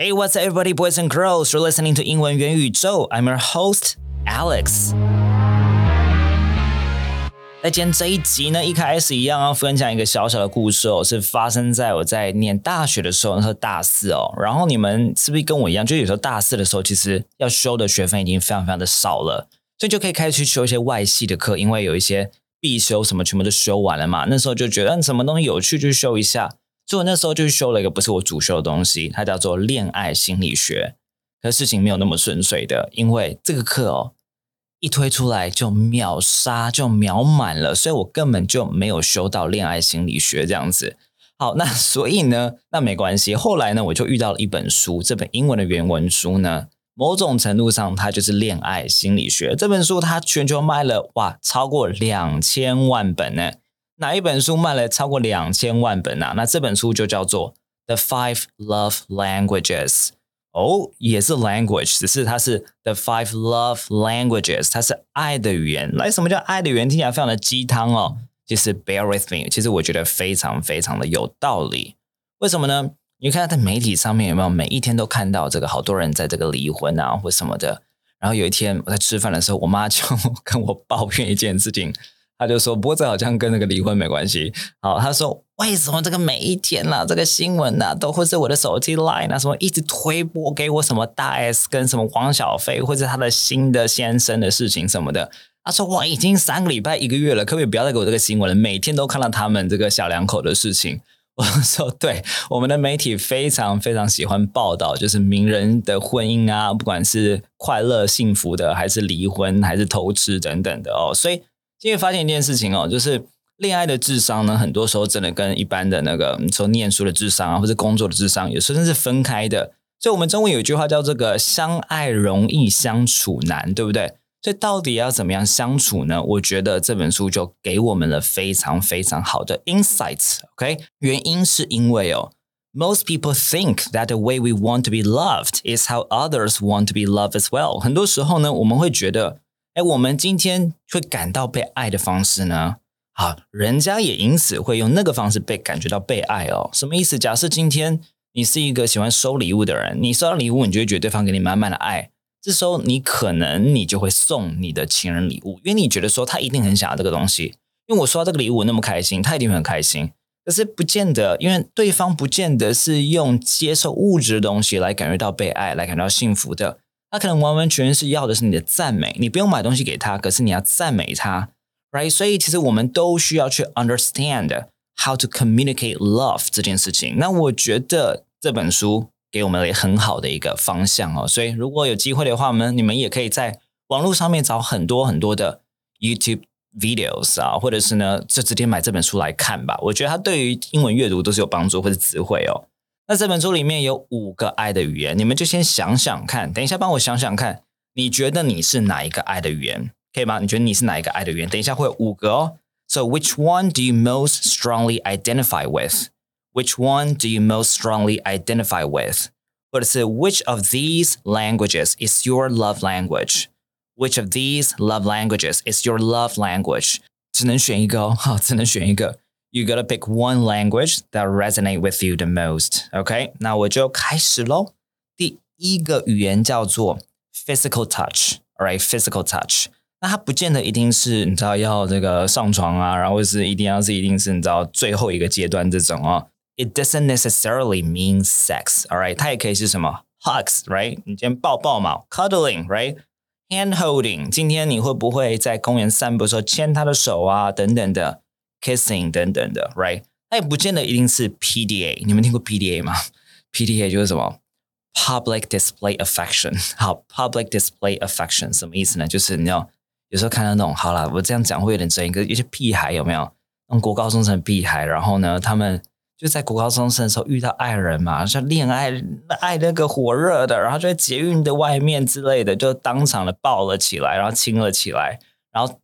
Hey, what's up, everybody, boys and girls? You're listening to 英文元宇宙. I'm your host, Alex. 在今天这一集呢，一开始一样要分享一个小小的故事哦，是发生在我在念大学的时候，那时候大四哦。然后你们是不是跟我一样，就有时候大四的时候，其实要修的学分已经非常非常的少了，所以就可以开始去修一些外系的课，因为有一些必修什么全部都修完了嘛。那时候就觉得，嗯，什么东西有趣就修一下。所以我那时候就修了一个不是我主修的东西，它叫做恋爱心理学。可事情没有那么顺遂的，因为这个课哦一推出来就秒杀，就秒满了，所以我根本就没有修到恋爱心理学这样子。好，那所以呢，那没关系。后来呢，我就遇到了一本书，这本英文的原文书呢，某种程度上它就是恋爱心理学。这本书它全球卖了哇超过两千万本呢。哪一本书卖了超过两千万本啊？那这本书就叫做《The Five Love Languages》哦，也是 language，只是它是 The Five Love Languages，它是爱的语言。来，什么叫爱的语言？听起来非常的鸡汤哦。其实 bear with me，其实我觉得非常非常的有道理。为什么呢？你看在媒体上面有没有每一天都看到这个好多人在这个离婚啊或什么的？然后有一天我在吃饭的时候，我妈就 跟我抱怨一件事情。他就说，不过这好像跟那个离婚没关系。好，他说为什么这个每一天呐，这个新闻呐，都会是我的手机 line 啊，什么一直推播给我什么大 S 跟什么王小飞，或者他的新的先生的事情什么的。他说我已经三个礼拜一个月了，可不可以不要再给我这个新闻了？每天都看到他们这个小两口的事情。我说，对，我们的媒体非常非常喜欢报道，就是名人的婚姻啊，不管是快乐幸福的，还是离婚，还是偷吃等等的哦，所以。今天发现一件事情哦，就是恋爱的智商呢，很多时候真的跟一般的那个你说念书的智商啊，或者工作的智商，有时候真是分开的。所以，我们中文有一句话叫“这个相爱容易相处难”，对不对？所以，到底要怎么样相处呢？我觉得这本书就给我们了非常非常好的 insights。OK，原因是因为哦，most people think that the way we want to be loved is how others want to be loved as well。很多时候呢，我们会觉得。哎，我们今天会感到被爱的方式呢？好，人家也因此会用那个方式被感觉到被爱哦。什么意思？假设今天你是一个喜欢收礼物的人，你收到礼物，你就会觉得对方给你满满的爱。这时候，你可能你就会送你的情人礼物，因为你觉得说他一定很想要这个东西。因为我收到这个礼物我那么开心，他一定很开心。可是不见得，因为对方不见得是用接受物质的东西来感觉到被爱，来感到幸福的。他可能完完全全是要的是你的赞美，你不用买东西给他，可是你要赞美他，right？所以其实我们都需要去 understand how to communicate love 这件事情。那我觉得这本书给我们了很好的一个方向哦。所以如果有机会的话，我们你们也可以在网络上面找很多很多的 YouTube videos 啊，或者是呢，就直接买这本书来看吧。我觉得它对于英文阅读都是有帮助或者词汇哦。那这本书里面有五个爱的语言，你们就先想想看。等一下帮我想想看，你觉得你是哪一个爱的语言？可以吗？你觉得你是哪一个爱的语言？等一下会有五个哦。So which one do you most strongly identify with? Which one do you most strongly identify with? 或者是 Which of these languages is your love language? Which of these love languages is your love language? 只能选一个哦，好，只能选一个。 You gotta pick one language that resonate with you the most. OK，那我就开始喽。第一个语言叫做 physical touch. Alright, physical touch. 那它不见得一定是你知道要这个上床啊，然后是一定要是一定是你知道最后一个阶段这种哦。It doesn't necessarily mean sex. Alright，它也可以是什么 hugs. Right，你今天抱抱嘛，cuddling. Right。Hand holding，今天你会不会在公园散步的时候牵他的手啊？等等的。 Kissing 等等的，right？那也不见得一定是 PDA。你们听过 PDA 吗？PDA 就是什么？Public display affection。好，Public display affection 什么意思呢？就是你要有时候看到那种，好了，我这样讲会有点争议。可有些屁孩有没有？那种国高中生的屁孩，然后呢，他们就在国高中生的时候遇到爱人嘛，像恋爱爱那个火热的，然后就在捷运的外面之类的，就当场的抱了起来，然后亲了起来，然后。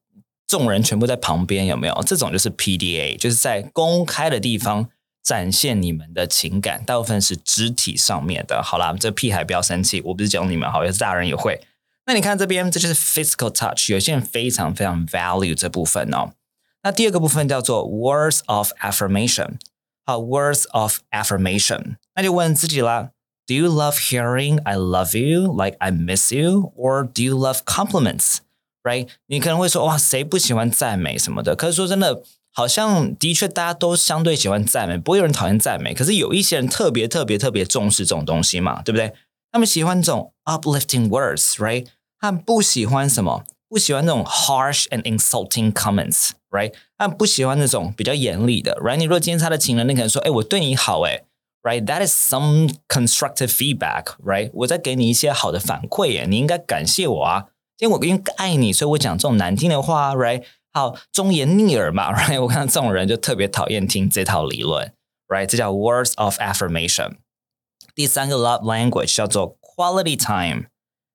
众人全部在旁边，有没有？这种就是 PDA，就是在公开的地方展现你们的情感，大部分是肢体上面的。好啦，这屁孩不要生气，我不是讲你们，好，有是大人也会。那你看这边，这就是 physical touch，有些人非常非常 value 这部分哦。那第二个部分叫做 words of affirmation，好，words of affirmation，那就问自己啦 Do you love hearing I love you, like I miss you, or do you love compliments? Right？你可能会说哇，谁不喜欢赞美什么的？可是说真的，好像的确大家都相对喜欢赞美，不会有人讨厌赞美。可是有一些人特别特别特别重视这种东西嘛，对不对？他们喜欢这种 uplifting words，right？他们不喜欢什么？不喜欢那种 harsh and insulting comments，right？他们不喜欢那种比较严厉的，right？你如果今天他的情人，你可能说，哎，我对你好，哎，right？That is some constructive feedback，right？我在给你一些好的反馈，耶，你应该感谢我啊。因为我因为爱你，所以我讲这种难听的话，right？好，忠言逆耳嘛，right？我看到这种人就特别讨厌听这套理论，right？这叫 words of affirmation。第三个 love language 叫做 quality time。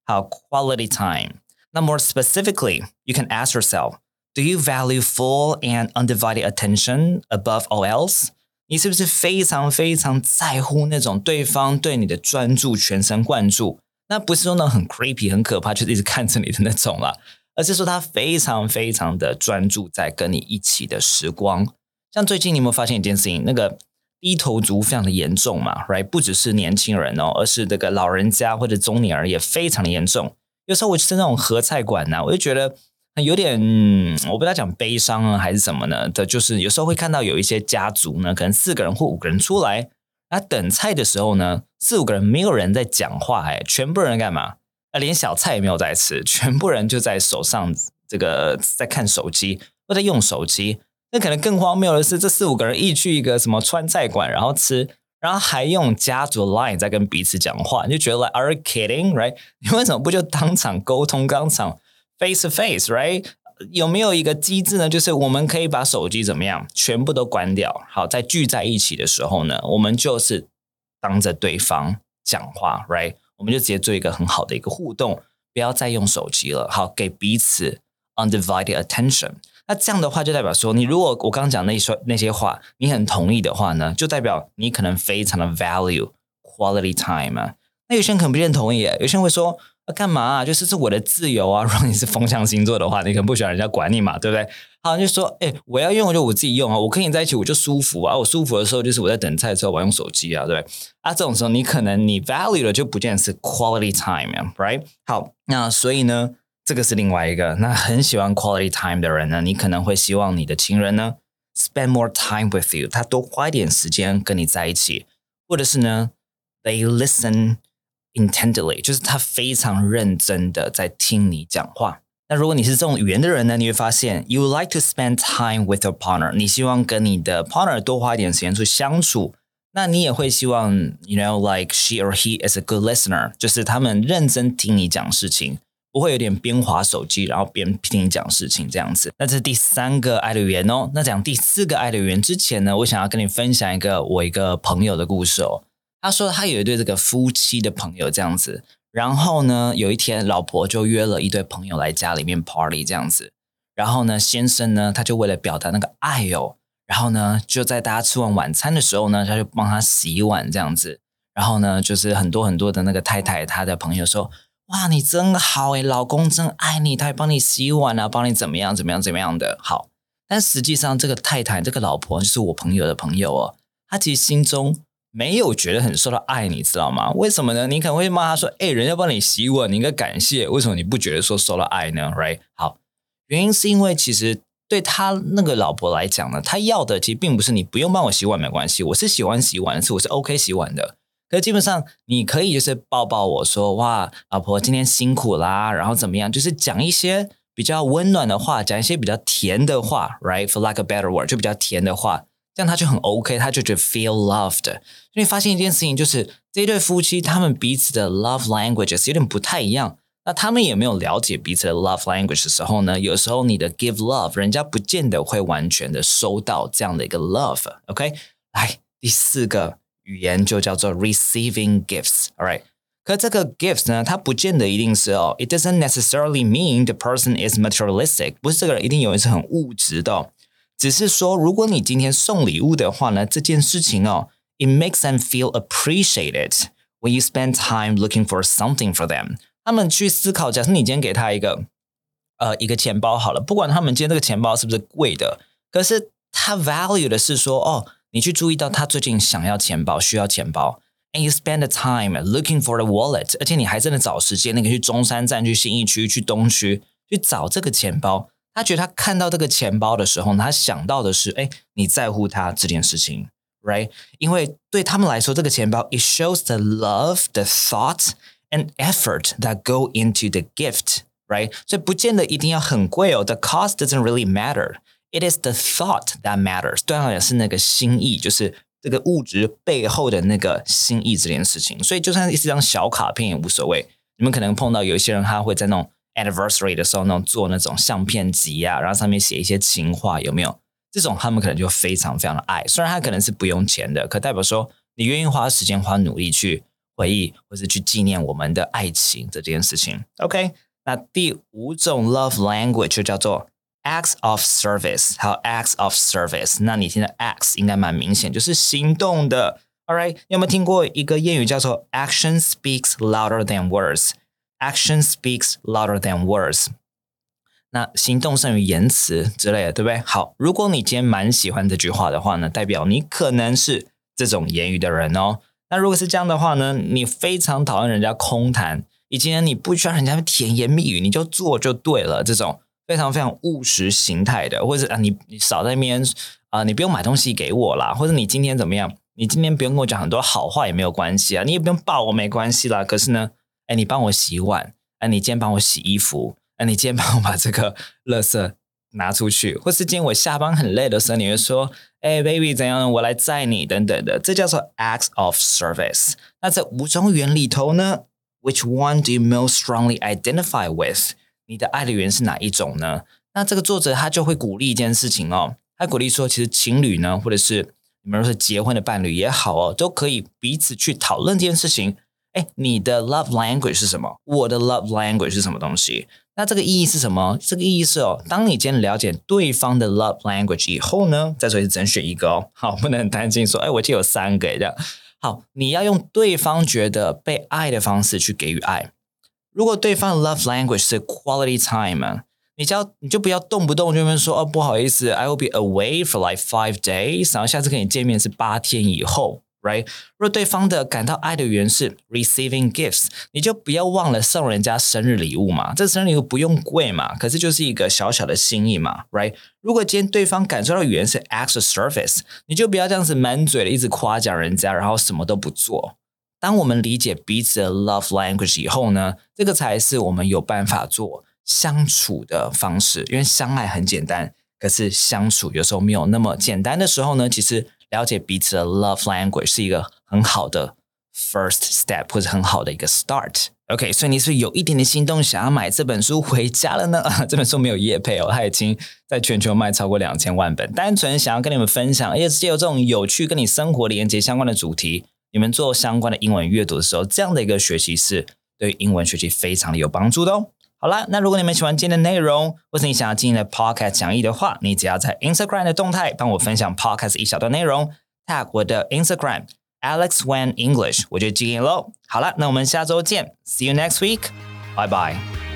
好，quality time。那 more specifically, you can ask yourself, do you value full and undivided attention above all else? 你是不是非常非常在乎那种对方对你的专注、全神贯注？那不是说那很 creepy、很可怕，就是一直看着你的那种啦，而是说他非常非常的专注在跟你一起的时光。像最近你有没有发现一件事情？那个低头族非常的严重嘛，right？不只是年轻人哦，而是这个老人家或者中年人也非常的严重。有时候我去那种合菜馆呢，我就觉得有点，我不知道讲悲伤啊还是什么呢？的就是有时候会看到有一些家族呢，可能四个人或五个人出来。那等菜的时候呢，四五个人没有人在讲话，哎，全部人干嘛？啊，连小菜也没有在吃，全部人就在手上这个在看手机或在用手机。那可能更荒谬的是，这四五个人一去一个什么川菜馆，然后吃，然后还用家族 Line 在跟彼此讲话，你就觉得 like are you kidding right？你为什么不就当场沟通，当场 face to face right？有没有一个机制呢？就是我们可以把手机怎么样，全部都关掉。好，在聚在一起的时候呢，我们就是当着对方讲话，right？我们就直接做一个很好的一个互动，不要再用手机了。好，给彼此 undivided attention。那这样的话，就代表说，你如果我刚刚讲那说那些话，你很同意的话呢，就代表你可能非常的 value quality time 啊。那有些人可能不认同意，有些人会说。干嘛啊？就是是我的自由啊！如果你是风象星座的话，你可能不喜欢人家管你嘛，对不对？好，就说，哎，我要用就我自己用啊！我跟你在一起我就舒服啊！我舒服的时候就是我在等菜的时候我用手机啊，对不对？啊，这种时候你可能你 value 的就不见是 quality time，right？好，那所以呢，这个是另外一个。那很喜欢 quality time 的人呢，你可能会希望你的情人呢 spend more time with you，他多花一点时间跟你在一起，或者是呢，they listen。intently，就是他非常认真的在听你讲话。那如果你是这种语言的人呢，你会发现，you like to spend time with your partner，你希望跟你的 partner 多花一点时间去相处。那你也会希望，you know like she or he is a good listener，就是他们认真听你讲事情，不会有点边划手机然后边听你讲事情这样子。那这是第三个爱的语言哦。那讲第四个爱的语言之前呢，我想要跟你分享一个我一个朋友的故事哦。他说他有一对这个夫妻的朋友这样子，然后呢，有一天老婆就约了一对朋友来家里面 party 这样子，然后呢，先生呢他就为了表达那个爱哦，然后呢就在大家吃完晚餐的时候呢，他就帮他洗碗这样子，然后呢就是很多很多的那个太太他的朋友说，哇你真好诶，老公真爱你，他还帮你洗碗啊，帮你怎么样怎么样怎么样的好，但实际上这个太太这个老婆就是我朋友的朋友哦，她其实心中。没有觉得很受到爱，你知道吗？为什么呢？你可能会骂他说：“哎，人家帮你洗碗，你应该感谢。为什么你不觉得说受到爱呢？”Right？好，原因是因为其实对他那个老婆来讲呢，他要的其实并不是你不用帮我洗碗没关系，我是喜欢洗碗，是我是 OK 洗碗的。可基本上你可以就是抱抱我说：“哇，老婆今天辛苦啦。”然后怎么样？就是讲一些比较温暖的话，讲一些比较甜的话，Right？For like a better word，就比较甜的话。这样他就很 OK，他就觉得 feel loved。所以发现一件事情，就是这对夫妻他们彼此的 love languages 有点不太一样。那他们也没有了解彼此的 love language 的时候呢，有时候你的 give love，人家不见得会完全的收到这样的一个 love。OK，来第四个语言就叫做 receiving gifts。All right，可这个 gifts 呢，它不见得一定是哦，it doesn't necessarily mean the person is materialistic，不是这个人一定有人是很物质的。只是说，如果你今天送礼物的话呢，这件事情哦，it makes them feel appreciated when you spend time looking for something for them。他们去思考，假设你今天给他一个呃一个钱包好了，不管他们今天这个钱包是不是贵的，可是他 value 的是说，哦，你去注意到他最近想要钱包，需要钱包，and you spend the time looking for the wallet，而且你还真的找时间，那个去中山站、去信义区、去东区去找这个钱包。他觉得他看到这个钱包的时候，他想到的是，哎，你在乎他这件事情，right？因为对他们来说，这个钱包 it shows the love, the thought and effort that go into the gift, right？所以不见得一定要很贵哦。The cost doesn't really matter. It is the thought that matters. 对他来是那个心意，就是这个物质背后的那个心意这件事情。所以就算是一张小卡片也无所谓。你们可能碰到有一些人，他会在那种 anniversary 的时候，那种做那种相片集啊，然后上面写一些情话，有没有？这种他们可能就非常非常的爱。虽然他可能是不用钱的，可代表说你愿意花时间、花努力去回忆，或是去纪念我们的爱情这件事情。OK，那第五种 love language 就叫做 acts of service，还有 acts of service。那你听的 acts 应该蛮明显，就是行动的。All right，你有没有听过一个谚语叫做 action speaks louder than words”？Action speaks louder than words。那行动胜于言辞之类的，对不对？好，如果你今天蛮喜欢这句话的话呢，代表你可能是这种言语的人哦。那如果是这样的话呢，你非常讨厌人家空谈，以及呢你不需要人家甜言蜜语，你就做就对了。这种非常非常务实形态的，或者啊你你少在那边啊，你不用买东西给我啦，或者你今天怎么样？你今天不用跟我讲很多好话也没有关系啊，你也不用抱我没关系啦。可是呢？哎，你帮我洗碗，哎，你今天帮我洗衣服，哎，你今天帮我把这个垃圾拿出去，或是今天我下班很累的时候，你会说，哎，baby，怎样？我来载你，等等的，这叫做 acts of service。那这五种语言里头呢，which one do you most strongly identify with？你的爱的语言是哪一种呢？那这个作者他就会鼓励一件事情哦，他鼓励说，其实情侣呢，或者是你们说是结婚的伴侣也好哦，都可以彼此去讨论这件事情。哎，你的 love language 是什么？我的 love language 是什么东西？那这个意义是什么？这个意义是哦，当你今天了解对方的 love language 以后呢，再说是只能选一个哦，好，不能担心说，哎，我就有三个这样。好，你要用对方觉得被爱的方式去给予爱。如果对方的 love language 是 quality time，你就要你就不要动不动就问说，哦，不好意思，I will be away for like five days，然后下次跟你见面是八天以后。Right，若对方的感到爱的语言是 receiving gifts，你就不要忘了送人家生日礼物嘛。这生日礼物不用贵嘛，可是就是一个小小的心意嘛。Right，如果今天对方感受到语言是 acts of service，你就不要这样子满嘴的一直夸奖人家，然后什么都不做。当我们理解彼此的 love language 以后呢，这个才是我们有办法做相处的方式。因为相爱很简单，可是相处有时候没有那么简单的时候呢，其实。了解彼此的 love language 是一个很好的 first step 或者很好的一个 start。OK，所以你是有一点点心动，想要买这本书回家了呢？这本书没有页配哦，它已经在全球卖超过两千万本。单纯想要跟你们分享，而且有这种有趣跟你生活连接相关的主题，你们做相关的英文阅读的时候，这样的一个学习是对英文学习非常的有帮助的哦。好啦，那如果你们喜欢今天的内容，或是你想要今天的 podcast 讲义的话，你只要在 Instagram 的动态帮我分享 podcast 一小段内容，tag 我的 Instagram Alex Wen English，我就记你喽。好了，那我们下周见，See you next week，拜拜。